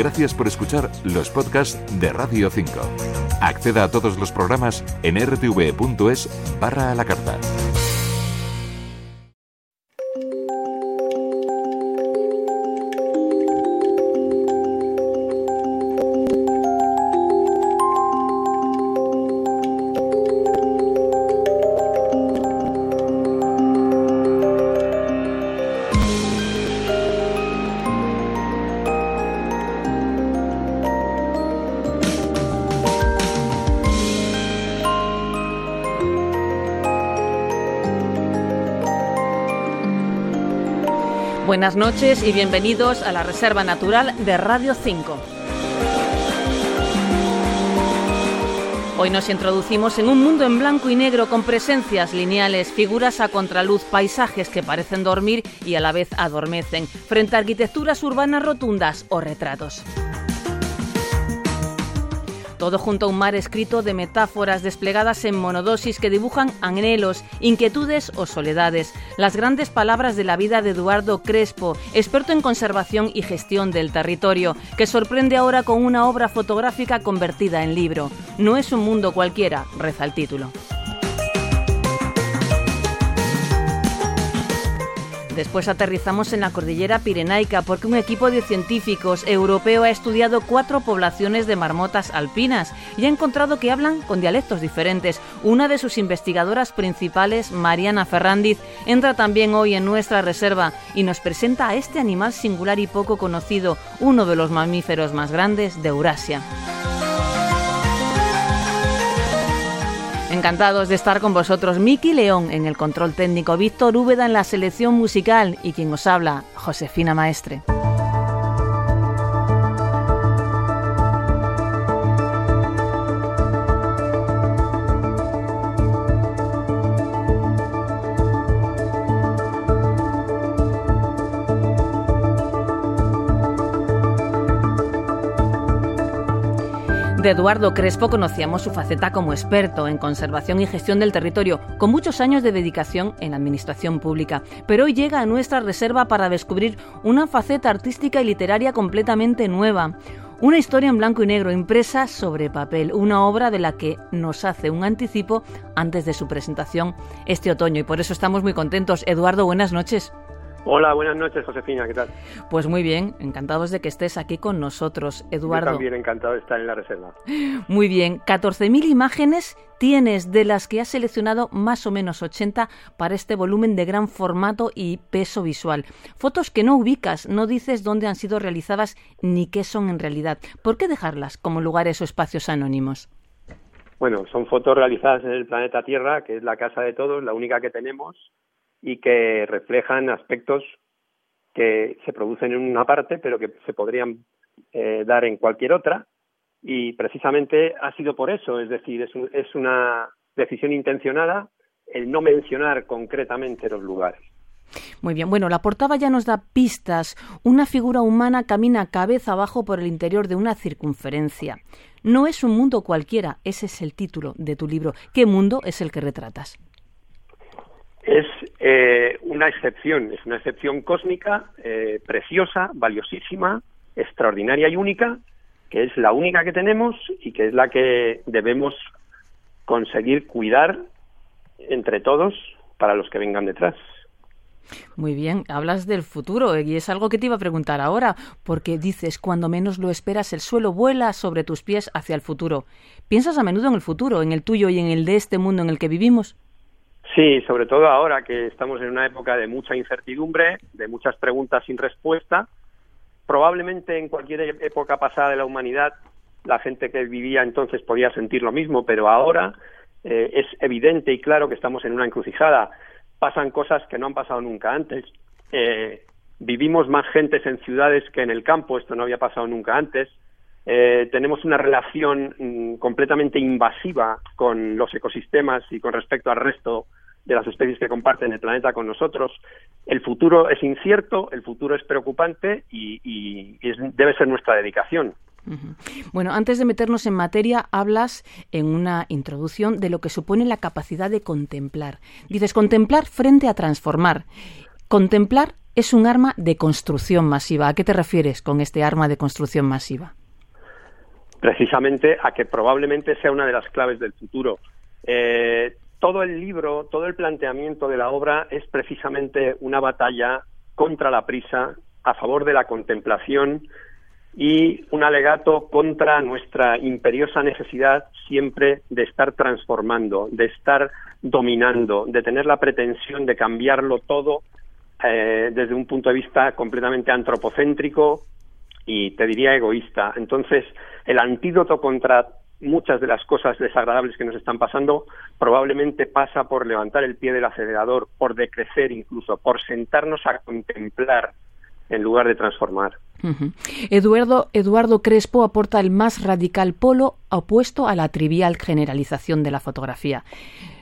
Gracias por escuchar los podcasts de Radio 5. Acceda a todos los programas en rtv.es barra a la carta. Buenas noches y bienvenidos a la Reserva Natural de Radio 5. Hoy nos introducimos en un mundo en blanco y negro con presencias lineales, figuras a contraluz, paisajes que parecen dormir y a la vez adormecen, frente a arquitecturas urbanas rotundas o retratos todo junto a un mar escrito de metáforas desplegadas en monodosis que dibujan anhelos, inquietudes o soledades. Las grandes palabras de la vida de Eduardo Crespo, experto en conservación y gestión del territorio, que sorprende ahora con una obra fotográfica convertida en libro. No es un mundo cualquiera, reza el título. Después aterrizamos en la cordillera pirenaica porque un equipo de científicos europeo ha estudiado cuatro poblaciones de marmotas alpinas y ha encontrado que hablan con dialectos diferentes. Una de sus investigadoras principales, Mariana Ferrandiz, entra también hoy en nuestra reserva y nos presenta a este animal singular y poco conocido, uno de los mamíferos más grandes de Eurasia. Encantados de estar con vosotros, Miki León en el control técnico, Víctor Úbeda en la selección musical y quien os habla, Josefina Maestre. De Eduardo Crespo conocíamos su faceta como experto en conservación y gestión del territorio, con muchos años de dedicación en la administración pública. Pero hoy llega a nuestra reserva para descubrir una faceta artística y literaria completamente nueva. Una historia en blanco y negro impresa sobre papel, una obra de la que nos hace un anticipo antes de su presentación este otoño y por eso estamos muy contentos. Eduardo, buenas noches. Hola, buenas noches, Josefina, ¿qué tal? Pues muy bien, encantados de que estés aquí con nosotros, Eduardo. Yo también encantado de estar en la reserva. Muy bien, 14.000 imágenes tienes de las que has seleccionado más o menos 80 para este volumen de gran formato y peso visual. Fotos que no ubicas, no dices dónde han sido realizadas ni qué son en realidad. ¿Por qué dejarlas como lugares o espacios anónimos? Bueno, son fotos realizadas en el planeta Tierra, que es la casa de todos, la única que tenemos, y que reflejan aspectos que se producen en una parte, pero que se podrían eh, dar en cualquier otra. Y precisamente ha sido por eso, es decir, es, es una decisión intencionada el no mencionar concretamente los lugares. Muy bien, bueno, la portada ya nos da pistas. Una figura humana camina cabeza abajo por el interior de una circunferencia. No es un mundo cualquiera, ese es el título de tu libro. ¿Qué mundo es el que retratas? Es eh, una excepción, es una excepción cósmica, eh, preciosa, valiosísima, extraordinaria y única, que es la única que tenemos y que es la que debemos conseguir cuidar entre todos para los que vengan detrás. Muy bien, hablas del futuro y es algo que te iba a preguntar ahora, porque dices, cuando menos lo esperas, el suelo vuela sobre tus pies hacia el futuro. ¿Piensas a menudo en el futuro, en el tuyo y en el de este mundo en el que vivimos? Sí, sobre todo ahora que estamos en una época de mucha incertidumbre, de muchas preguntas sin respuesta. Probablemente en cualquier e-, época pasada de la humanidad la gente que vivía entonces podía sentir lo mismo, pero ahora eh, es evidente y claro que estamos en una encrucijada. Pasan cosas que no han pasado nunca antes. Eh, vivimos más gentes en ciudades que en el campo, esto no había pasado nunca antes. Eh, tenemos una relación mm, completamente invasiva con los ecosistemas y con respecto al resto de las especies que comparten el planeta con nosotros. El futuro es incierto, el futuro es preocupante y, debe ser nuestra dedicación. Bueno, antes de meternos en materia, hablas en una introducción de lo que supone la capacidad de contemplar. Dices contemplar frente a transformar. Contemplar es un arma de construcción masiva. ¿A qué te refieres con este arma de construcción masiva? Precisamente a que probablemente sea una de las claves del futuro. Eh, todo el libro, todo el planteamiento de la obra es precisamente una batalla contra la prisa, a favor de la contemplación y un alegato contra nuestra imperiosa necesidad siempre de estar transformando, de estar dominando, de tener la pretensión de cambiarlo todo eh, desde un punto de vista completamente antropocéntrico y te diría egoísta. Entonces, el antídoto contra muchas de las cosas desagradables que nos están pasando probablemente pasa por levantar el pie del acelerador, por decrecer incluso, por sentarnos a contemplar en lugar de transformar. Eduardo, Eduardo Crespo aporta el más radical polo opuesto a la trivial generalización de la fotografía.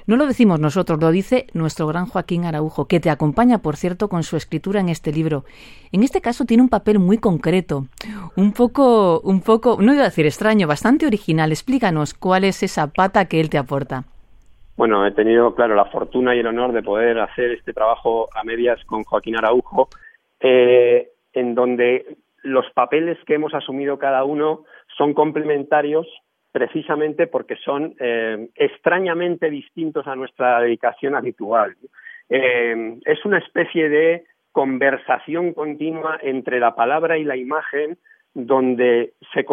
No lo decimos nosotros, lo dice nuestro gran Joaquín Araujo, que te acompaña, por cierto, con su escritura en este libro. En este caso tiene un papel muy concreto, un poco, un poco, no iba a decir extraño, bastante original. Explícanos cuál es esa pata que él te aporta. Bueno, he tenido, claro, la fortuna y el honor de poder hacer este trabajo a medias con Joaquín Araujo, eh, en donde los papeles que hemos asumido cada uno son complementarios precisamente porque son eh, extrañamente distintos a nuestra dedicación habitual. Eh, es una especie de conversación continua entre la palabra y la imagen donde se,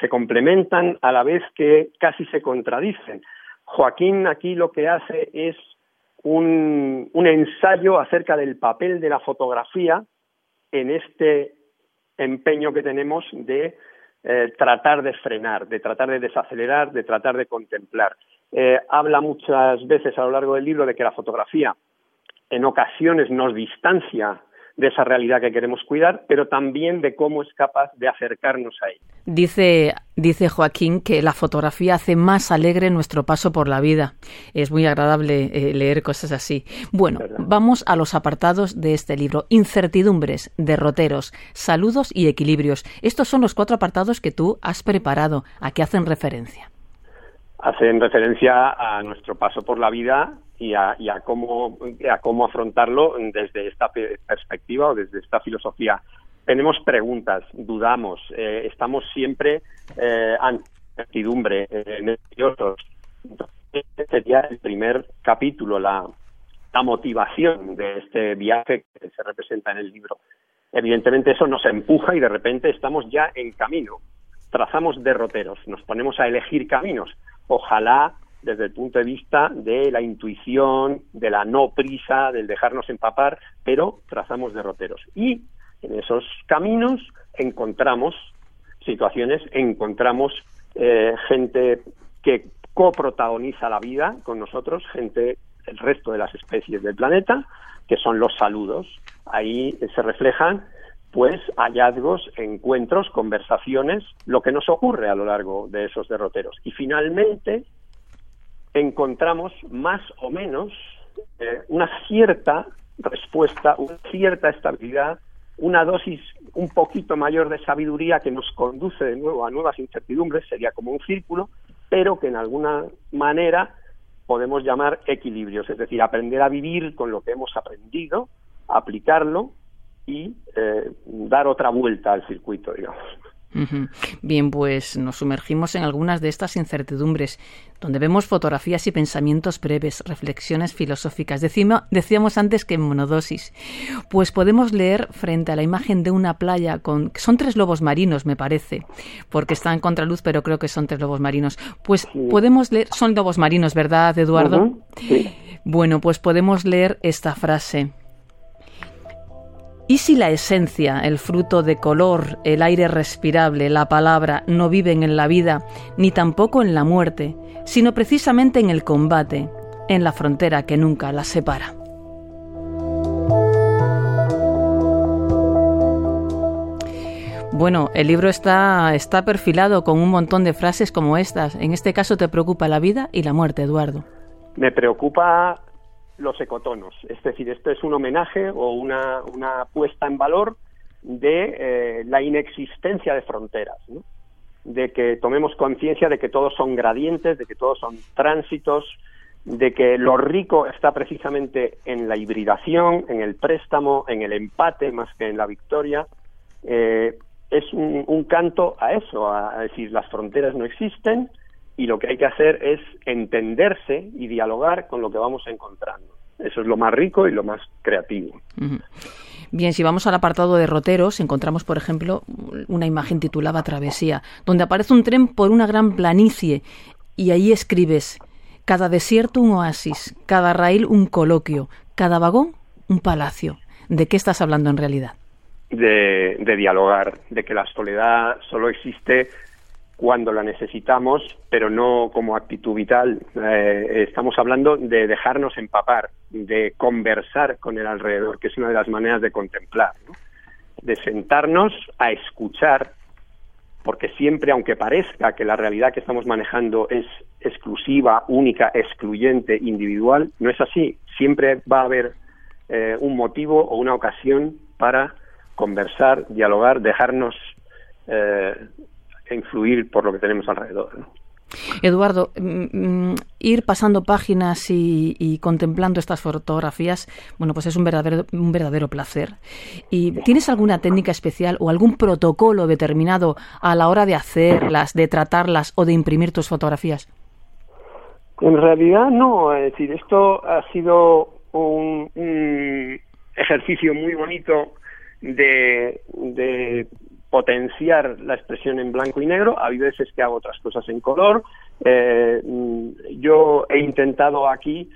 se complementan a la vez que casi se contradicen. Joaquín aquí lo que hace es un ensayo acerca del papel de la fotografía en este empeño que tenemos de eh, tratar de frenar, de tratar de desacelerar, de tratar de contemplar. Eh, habla muchas veces a lo largo del libro de que la fotografía en ocasiones nos distancia de esa realidad que queremos cuidar, pero también de cómo es capaz de acercarnos a ella. Dice, dice Joaquín que la fotografía hace más alegre nuestro paso por la vida. Es muy agradable eh, leer cosas así. Bueno, vamos a los apartados de este libro. Incertidumbres, derroteros, saludos y equilibrios. Estos son los cuatro apartados que tú has preparado. ¿A qué hacen referencia? Hacen referencia a nuestro paso por la vida y a, cómo, a cómo afrontarlo desde esta perspectiva o desde esta filosofía. Tenemos preguntas, dudamos, eh, estamos siempre eh, ante incertidumbre, eh, nerviosos. este sería el primer capítulo, la motivación de este viaje que se representa en el libro. Evidentemente eso nos empuja y de repente estamos ya en camino. Trazamos derroteros, nos ponemos a elegir caminos. Ojalá desde el punto de vista de la intuición, de la no prisa, del dejarnos empapar, pero trazamos derroteros. Y en esos caminos encontramos situaciones, encontramos eh, gente que coprotagoniza la vida con nosotros, gente del resto de las especies del planeta, que son los saludos. Ahí se reflejan pues hallazgos, encuentros, conversaciones, lo que nos ocurre a lo largo de esos derroteros. Y finalmente, encontramos más o menos eh, una cierta respuesta, una cierta estabilidad, una dosis un poquito mayor de sabiduría que nos conduce de nuevo a nuevas incertidumbres, sería como un círculo, pero que en alguna manera podemos llamar equilibrios, es decir, aprender a vivir con lo que hemos aprendido, aplicarlo y eh, dar otra vuelta al circuito, digamos. Bien, pues nos sumergimos en algunas de estas incertidumbres, donde vemos fotografías y pensamientos breves, reflexiones filosóficas. decíamos antes que en monodosis. Pues podemos leer frente a la imagen de una playa con. son tres lobos marinos, me parece, porque está en contraluz, pero creo que son tres lobos marinos. Pues podemos leer. Son lobos marinos, ¿verdad, Eduardo? Bueno, pues podemos leer esta frase. ¿Y si la esencia, el fruto de color, el aire respirable, la palabra, no viven en la vida, ni tampoco en la muerte, sino precisamente en el combate, en la frontera que nunca las separa? Bueno, el libro está, está perfilado con un montón de frases como estas. En este caso te preocupa la vida y la muerte, Eduardo. Me preocupa los ecotonos. Es decir, esto es un homenaje o una, una puesta en valor de eh, la inexistencia de fronteras, de que tomemos conciencia de que todos son gradientes, de que todos son tránsitos, de que lo rico está precisamente en la hibridación, en el préstamo, en el empate más que en la victoria, eh, es un, canto a eso, a, decir las fronteras no existen y lo que hay que hacer es entenderse y dialogar con lo que vamos encontrando. Eso es lo más rico y lo más creativo. Bien, si vamos al apartado de roteros, encontramos, por ejemplo, una imagen titulada Travesía, donde aparece un tren por una gran planicie y ahí escribes cada desierto un oasis, cada raíl un coloquio, cada vagón un palacio. ¿De qué estás hablando en realidad? De, dialogar, de que la soledad solo existe cuando la necesitamos, pero no como actitud vital. Eh, estamos hablando de dejarnos empapar, de conversar con el alrededor, que es una de las maneras de contemplar, de sentarnos a escuchar porque siempre, aunque parezca que la realidad que estamos manejando es exclusiva, única, excluyente, individual, no es así. Siempre va a haber eh, un motivo o una ocasión para conversar, dialogar, dejarnos eh, influir por lo que tenemos alrededor. Eduardo, mm, mm, ir pasando páginas y, contemplando estas fotografías, bueno, pues es un verdadero, un verdadero placer. ¿Y tienes alguna técnica especial o algún protocolo determinado a la hora de hacerlas, de tratarlas o de imprimir tus fotografías? En realidad no, es decir, esto ha sido un, ejercicio muy bonito de potenciar la expresión en blanco y negro. Hay veces que hago otras cosas en color. Eh, yo he intentado aquí,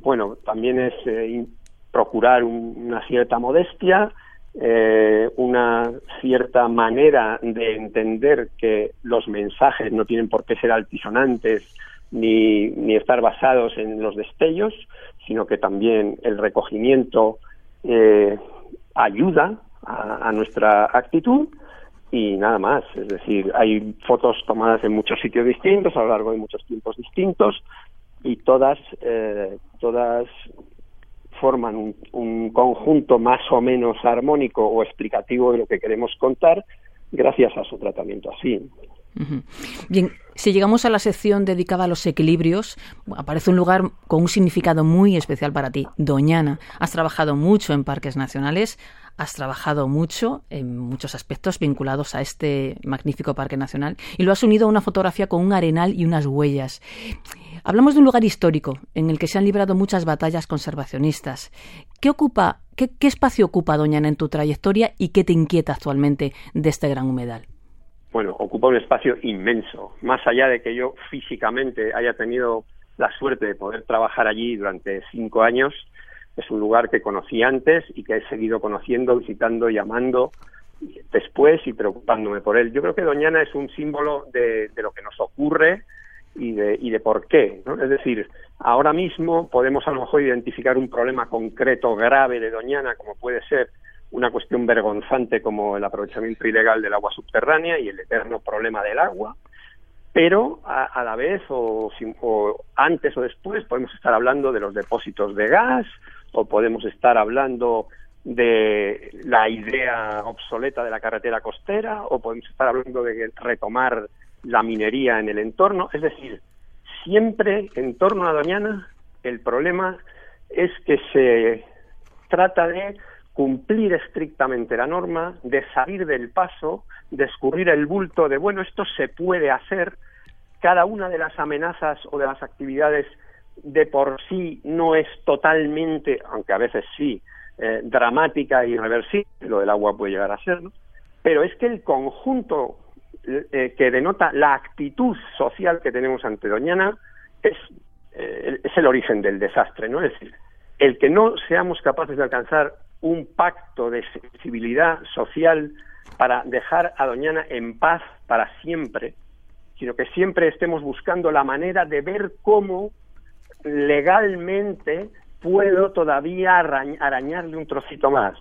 bueno, también es eh, procurar una cierta modestia, eh, una cierta manera de entender que los mensajes no tienen por qué ser altisonantes ni, ni estar basados en los destellos, sino que también el recogimiento ayuda a, nuestra actitud y nada más. Es decir, hay fotos tomadas en muchos sitios distintos a lo largo de muchos tiempos distintos y todas, eh, todas forman un, un, conjunto más o menos armónico o explicativo de lo que queremos contar gracias a su tratamiento así. Bien, si llegamos a la sección dedicada a los equilibrios, aparece un lugar con un significado muy especial para ti, Doñana. Has trabajado mucho en parques nacionales, has trabajado mucho en muchos aspectos vinculados a este magnífico parque nacional y lo has unido a una fotografía con un arenal y unas huellas. Hablamos de un lugar histórico en el que se han librado muchas batallas conservacionistas. ¿Qué ocupa, qué, espacio ocupa Doñana en tu trayectoria y qué te inquieta actualmente de este gran humedal? Bueno, ocupa un espacio inmenso. Más allá de que yo físicamente haya tenido la suerte de poder trabajar allí durante cinco años, es un lugar que conocí antes y que he seguido conociendo, visitando, llamando después y preocupándome por él. Yo creo que Doñana es un símbolo de, lo que nos ocurre y de, y de por qué. Es decir, ahora mismo podemos a lo mejor identificar un problema concreto, grave de Doñana, como puede ser una cuestión vergonzante como el aprovechamiento ilegal del agua subterránea y el eterno problema del agua, pero a, la vez o, antes o después podemos estar hablando de los depósitos de gas o podemos estar hablando de la idea obsoleta de la carretera costera o podemos estar hablando de retomar la minería en el entorno, es decir, siempre en torno a Doñana el problema es que se trata de cumplir estrictamente la norma, de salir del paso, de escurrir el bulto de, bueno, esto se puede hacer, cada una de las amenazas o de las actividades de por sí no es totalmente, aunque a veces sí, eh, dramática e irreversible, lo del agua puede llegar a serlo, pero es que el conjunto eh, que denota la actitud social que tenemos ante Doñana es, eh, es el origen del desastre, ¿no? Es decir, el que no seamos capaces de alcanzar un pacto de sensibilidad social para dejar a Doñana en paz para siempre, sino que siempre estemos buscando la manera de ver cómo legalmente puedo todavía arañarle un trocito más.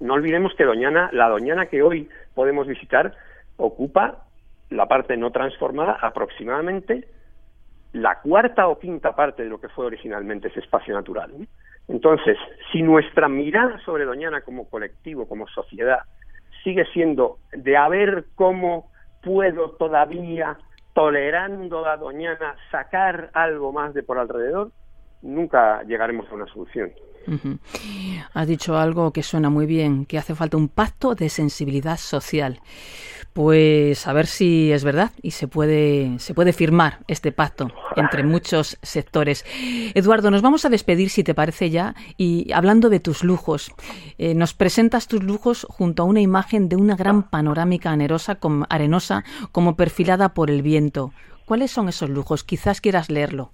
¿no? olvidemos que Doñana, la Doñana que hoy podemos visitar, ocupa la parte no transformada aproximadamente la cuarta o quinta parte de lo que fue originalmente ese espacio natural. Entonces, si nuestra mirada sobre Doñana como colectivo, como sociedad, sigue siendo de a ver cómo puedo todavía, tolerando a Doñana, sacar algo más de por alrededor, nunca llegaremos a una solución. Has dicho algo que suena muy bien, que hace falta un pacto de sensibilidad social. Pues a ver si es verdad y se puede, se puede firmar este pacto entre muchos sectores. Eduardo, nos vamos a despedir, si te parece ya, y hablando de tus lujos, eh, nos presentas tus lujos junto a una imagen de una gran panorámica arenosa como perfilada por el viento. ¿Cuáles son esos lujos? Quizás quieras leerlo.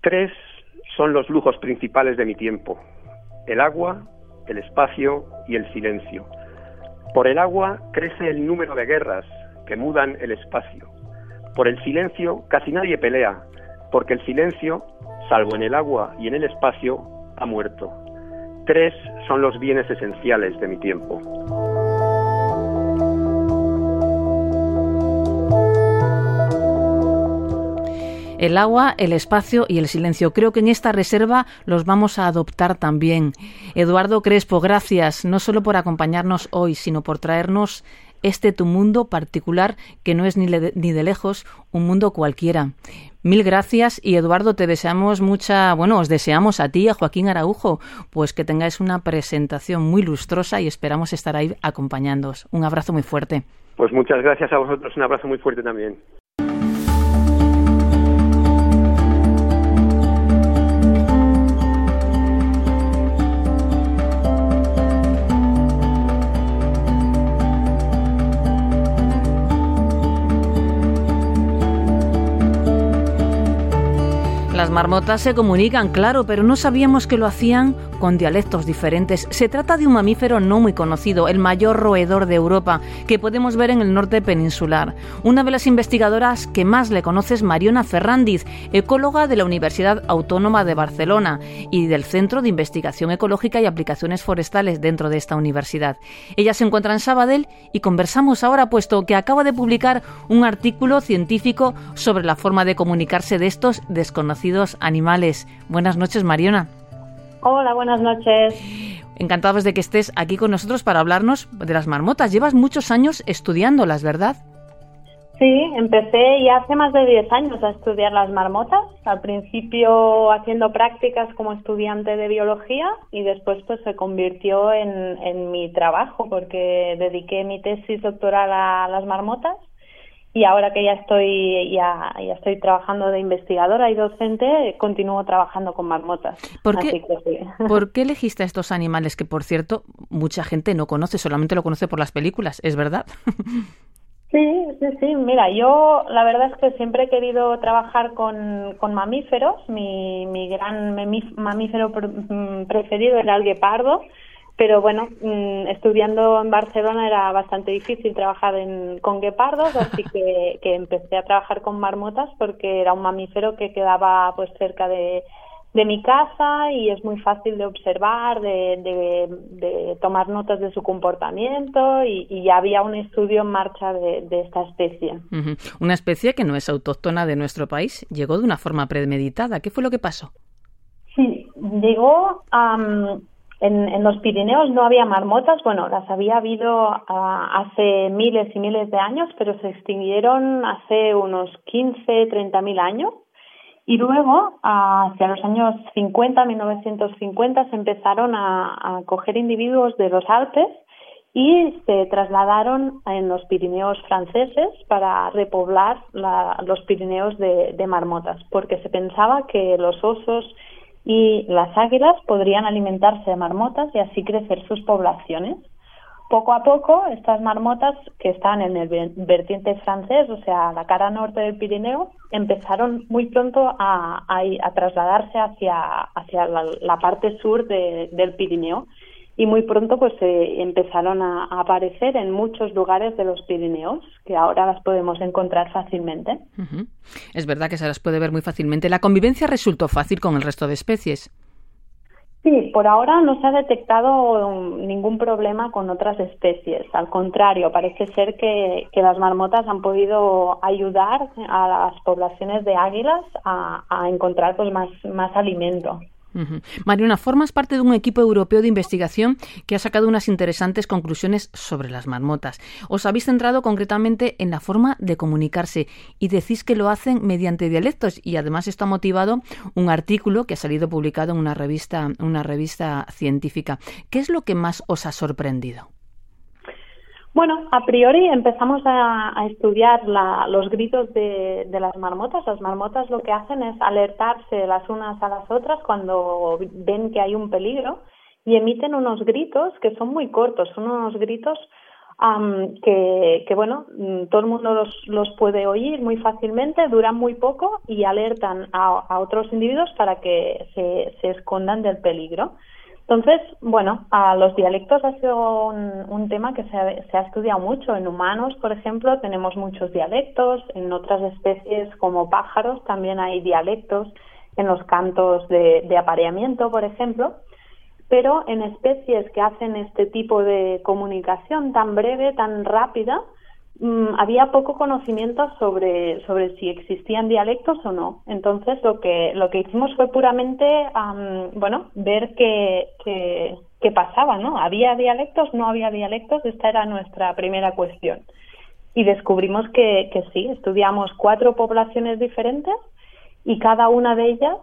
Tres son los lujos principales de mi tiempo el agua, el espacio y el silencio. Por el agua crece el número de guerras que mudan el espacio. Por el silencio casi nadie pelea, porque el silencio, salvo en el agua y en el espacio, ha muerto. Tres son los bienes esenciales de mi tiempo. El agua, el espacio y el silencio. Creo que en esta reserva los vamos a adoptar también. Eduardo Crespo, gracias no solo por acompañarnos hoy, sino por traernos este tu mundo particular que no es ni, ni de lejos un mundo cualquiera. Mil gracias y Eduardo, te deseamos mucha, bueno, os deseamos a ti, a Joaquín Araujo, pues que tengáis una presentación muy lustrosa y esperamos estar ahí acompañándoos. Un abrazo muy fuerte. Pues muchas gracias a vosotros, un abrazo muy fuerte también. Las marmotas se comunican, claro, pero no sabíamos que lo hacían con dialectos diferentes. Se trata de un mamífero no muy conocido, el mayor roedor de Europa, que podemos ver en el norte peninsular. Una de las investigadoras que más le conoce es Mariona Ferrandiz, ecóloga de la Universidad Autónoma de Barcelona y del Centro de Investigación Ecológica y Aplicaciones Forestales dentro de esta universidad. Ella se encuentra en Sabadell y conversamos ahora, puesto que acaba de publicar un artículo científico sobre la forma de comunicarse de estos desconocidos animales. Buenas noches, Mariona. Hola, buenas noches. Encantados de que estés aquí con nosotros para hablarnos de las marmotas. Llevas muchos años estudiándolas, ¿verdad? Sí, empecé ya hace más de 10 años a estudiar las marmotas. Al principio haciendo prácticas como estudiante de biología y después pues se convirtió en, en mi trabajo porque dediqué mi tesis doctoral a las marmotas y ahora que ya estoy ya, ya estoy trabajando de investigadora y docente, continúo trabajando con marmotas. ¿Por qué, ¿Por qué elegiste a estos animales que, por cierto, mucha gente no conoce, solamente lo conoce por las películas? ¿Es verdad? Sí, sí, sí. Mira, yo la verdad es que siempre he querido trabajar con, con mamíferos. Mi, mi gran mamífero mm, preferido era el guepardo pero bueno, mm, estudiando en Barcelona era bastante difícil trabajar con guepardos, así que, empecé a trabajar con marmotas porque era un mamífero que quedaba pues cerca de, mi casa y es muy fácil de observar, de, tomar notas de su comportamiento y, ya había un estudio en marcha de, esta especie. Una especie que no es autóctona de nuestro país, llegó de una forma premeditada. ¿Qué fue lo que pasó? Sí, llegó a... En, los Pirineos no había marmotas, bueno, las había habido ah, hace miles y miles de años, pero se extinguieron hace unos 15, 30 mil años. Y luego, hacia los años 50, 1950, se empezaron a, coger individuos de los Alpes y se trasladaron en los Pirineos franceses para repoblar los Pirineos de marmotas, porque se pensaba que los osos y las águilas podrían alimentarse de marmotas y así crecer sus poblaciones. Poco a poco, estas marmotas que están en el vertiente francés, o sea, la cara norte del Pirineo, empezaron muy pronto a, trasladarse hacia, hacia la, parte sur del Pirineo y muy pronto pues empezaron a, aparecer en muchos lugares de los Pirineos que ahora las podemos encontrar fácilmente. Es verdad que se las puede ver muy fácilmente. ¿La convivencia resultó fácil con el resto de especies? Sí, por ahora no se ha detectado ningún problema con otras especies. Al contrario, parece ser que, las marmotas han podido ayudar a las poblaciones de águilas a, encontrar pues más, más alimento. Mariona, formas parte de un equipo europeo de investigación que ha sacado unas interesantes conclusiones sobre las marmotas. Os habéis centrado concretamente en la forma de comunicarse y decís que lo hacen mediante dialectos y además esto ha motivado un artículo que ha salido publicado en una revista, una revista científica. ¿Qué es lo que más os ha sorprendido? Bueno, a priori empezamos a, estudiar los gritos de, las marmotas. Las marmotas lo que hacen es alertarse las unas a las otras cuando ven que hay un peligro y emiten unos gritos que son muy cortos, son unos gritos que, bueno, mm, todo el mundo los, puede oír muy fácilmente, duran muy poco y alertan a, otros individuos para que se escondan del peligro. Entonces, bueno, a los dialectos ha sido un, tema que se ha, estudiado mucho. En humanos, por ejemplo, tenemos muchos dialectos. En otras especies, como pájaros, también hay dialectos. En los cantos de apareamiento, por ejemplo. Pero en especies que hacen este tipo de comunicación tan breve, tan rápida, Mm, había poco conocimiento sobre, sobre si existían dialectos o no. Entonces lo que, lo que hicimos fue puramente, bueno, ver qué, qué, pasaba, ¿no? ¿Había dialectos? ¿No había dialectos? Esta era nuestra primera cuestión. Y descubrimos que, que sí, estudiamos cuatro poblaciones diferentes y cada una de ellas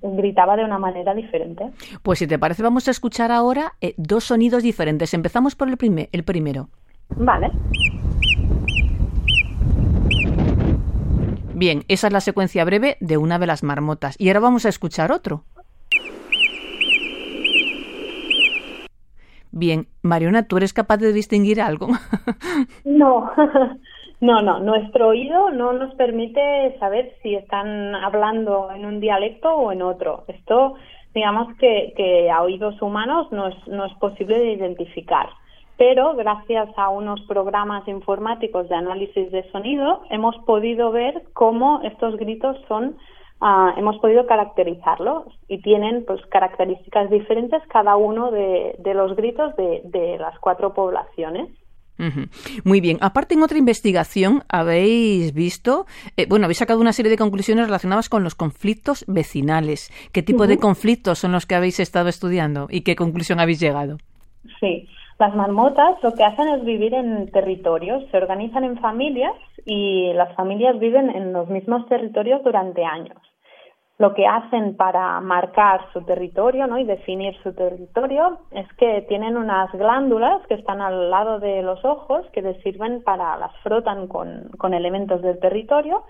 gritaba de una manera diferente. Pues si te parece, vamos a escuchar ahora eh, dos sonidos diferentes. Empezamos por el, primer, el primero. Vale. Bien, esa es la secuencia breve de una de las marmotas. Y ahora vamos a escuchar otro. Bien, Mariona, ¿tú eres capaz de distinguir algo? no, no, no. Nuestro oído no nos permite saber si están hablando en un dialecto o en otro. Esto, digamos que, que a oídos humanos no es, no es posible de identificar pero gracias a unos programas informáticos de análisis de sonido hemos podido ver cómo estos gritos son ah, hemos podido caracterizarlos y tienen pues características diferentes cada uno de, los gritos de, las cuatro poblaciones. Muy bien. Aparte, en otra investigación habéis visto, eh, bueno, habéis sacado una serie de conclusiones relacionadas con los conflictos vecinales. ¿Qué tipo de conflictos son los que habéis estado estudiando y qué conclusión habéis llegado? Sí. Las marmotas lo que hacen es vivir en territorios, se organizan en familias y las familias viven en los mismos territorios durante años. Lo que hacen para marcar su territorio ¿no? y definir su territorio es que tienen unas glándulas que están al lado de los ojos que les sirven para las frotan con, elementos del territorio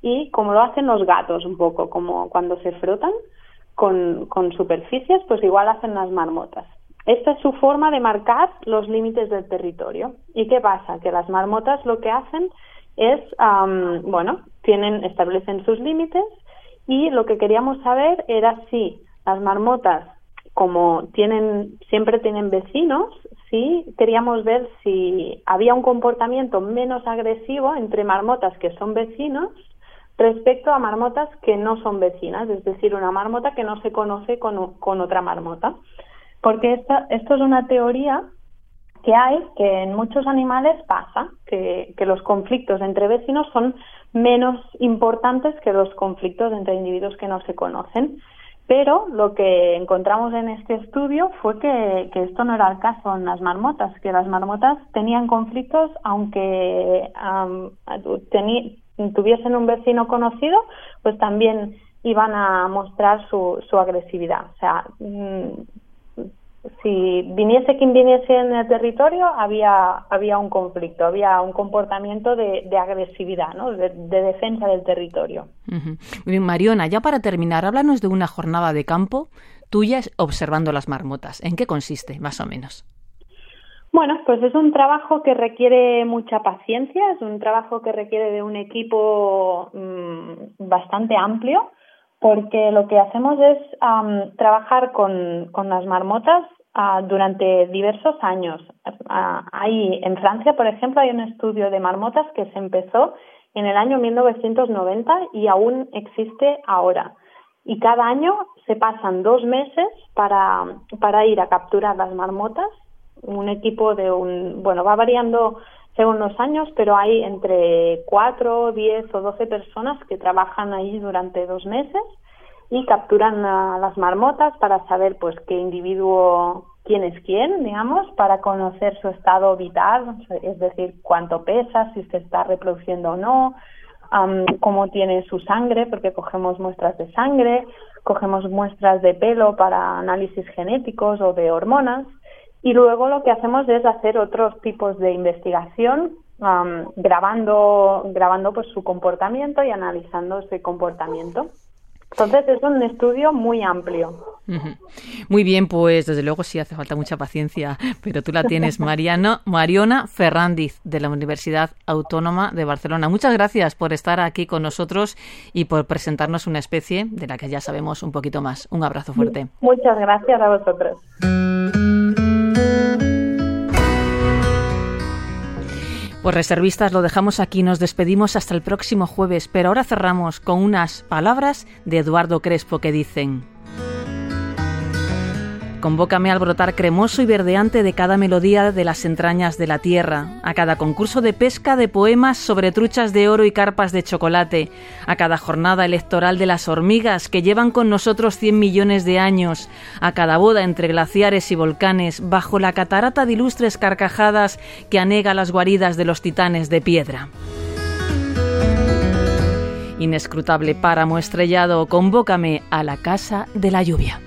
y como lo hacen los gatos un poco, como cuando se frotan con superficies, pues igual hacen las marmotas. Esta es su forma de marcar los límites del territorio. ¿Y qué pasa? Que las marmotas lo que hacen es, bueno, tienen, establecen sus límites y lo que queríamos saber era si las marmotas, como tienen, siempre tienen vecinos, sí queríamos ver si había un comportamiento menos agresivo entre marmotas que son vecinos respecto a marmotas que no son vecinas, es decir, una marmota que no se conoce con, con otra marmota porque esta, esto es una teoría que hay que en muchos animales pasa, que, que, los conflictos entre vecinos son menos importantes que los conflictos entre individuos que no se conocen. Pero lo que encontramos en este estudio fue que, que esto no era el caso en las marmotas, que las marmotas tenían conflictos aunque tuviesen un vecino conocido, pues también iban a mostrar su, su agresividad. O sea, mm, si viniese quien viniese en el territorio, había, había un conflicto, había un comportamiento de, agresividad, ¿no? de, defensa del territorio. Mariona, ya para terminar, háblanos de una jornada de campo tuya observando las marmotas. ¿En qué consiste, más o menos? Bueno, pues es un trabajo que requiere mucha paciencia, es un trabajo que requiere de un equipo mm, bastante amplio, porque lo que hacemos es trabajar con, con, las marmotas Ah, durante diversos años. Ah, hay, en Francia, por ejemplo, hay un estudio de marmotas que se empezó en el año 1990 y aún existe ahora. Y cada año se pasan dos meses para, para ir a capturar las marmotas. Un equipo de un, bueno, va variando según los años, pero hay entre cuatro, diez o doce personas que trabajan ahí durante dos meses y capturan a las marmotas para saber pues qué individuo quién es quién, digamos, para conocer su estado vital, es decir, cuánto pesa, si se está reproduciendo o no, cómo tiene su sangre, porque cogemos muestras de sangre, cogemos muestras de pelo para análisis genéticos o de hormonas, y luego lo que hacemos es hacer otros tipos de investigación grabando grabando pues su comportamiento y analizando ese comportamiento. Entonces es un estudio muy amplio. Muy bien, pues desde luego sí hace falta mucha paciencia, pero tú la tienes, Mariano, Mariona Ferrandiz, de la Universidad Autónoma de Barcelona. Muchas gracias por estar aquí con nosotros y por presentarnos una especie de la que ya sabemos un poquito más. Un abrazo fuerte. Muchas gracias a vosotros. Pues reservistas, lo dejamos aquí, nos despedimos hasta el próximo jueves, pero ahora cerramos con unas palabras de Eduardo Crespo que dicen... Convócame al brotar cremoso y verdeante de cada melodía de las entrañas de la tierra, a cada concurso de pesca de poemas sobre truchas de oro y carpas de chocolate, a cada jornada electoral de las hormigas que llevan con nosotros cien millones de años, a cada boda entre glaciares y volcanes, bajo la catarata de ilustres carcajadas que anega las guaridas de los titanes de piedra. Inescrutable páramo estrellado, convócame a la casa de la lluvia.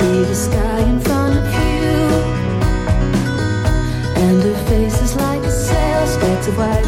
see the sky in front of you. And her face is like a sail, specks of white,